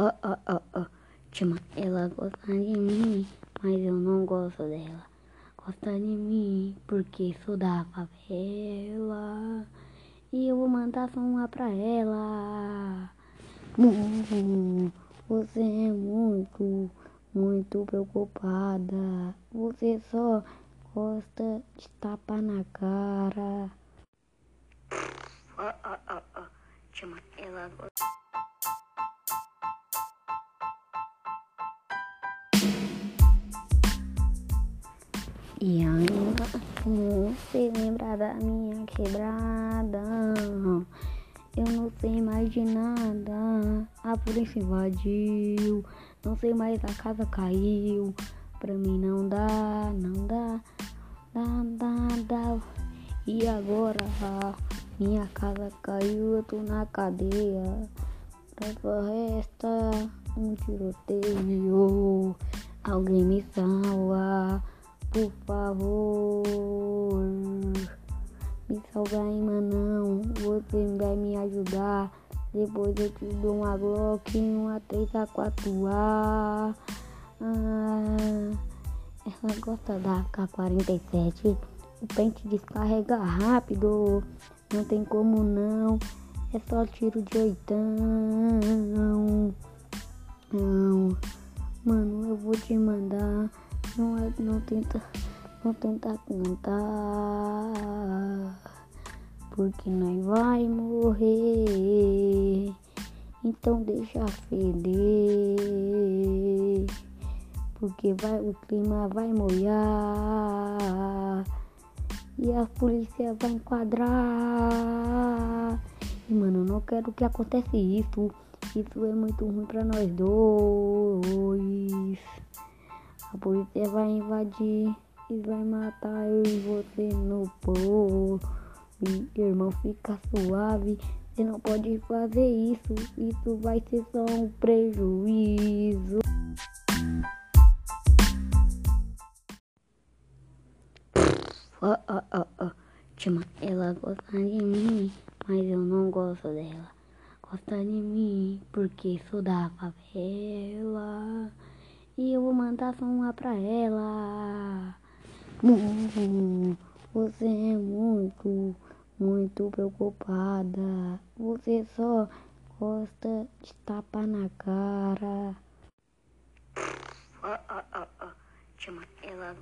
Oh, oh, oh. Chama, ela gosta de mim, mas eu não gosto dela. Gosta de mim porque sou da favela. E eu vou mandar só uma pra ela. Você é muito, muito preocupada. Você só gosta de tapar na cara. E ainda você lembra da minha quebrada? Eu não sei mais de nada. A polícia invadiu. Não sei mais, a casa caiu. Pra mim não dá, não dá, dá, dá, dá. E agora minha casa caiu, eu tô na cadeia. Só resta um tiroteio. Alguém me salva. Por favor, me salva aí, manão. Você vai me ajudar. Depois eu te dou uma Glock, uma 3A4A. Ah, ela gosta da K-47. O pente descarrega rápido. Não tem como não. É só tiro de oitão. Não, tenta, não tenta cantar, porque nós vai morrer. Então deixa feder, porque vai, o clima vai molhar e a polícia vai enquadrar. E mano, não quero que aconteça isso. Isso é muito ruim pra nós dois. A polícia vai invadir e vai matar eu e você no povo. E irmão, fica suave. Você não pode fazer isso. Isso vai ser só um prejuízo. Oh, oh, oh, oh. Chama, ela gosta de mim, mas eu não gosto dela. Gosta de mim porque sou da favela. E eu vou mandar só uma pra ela. Você é muito, muito preocupada. Você só gosta de tapar na cara. Oh, oh, oh. Chama ela.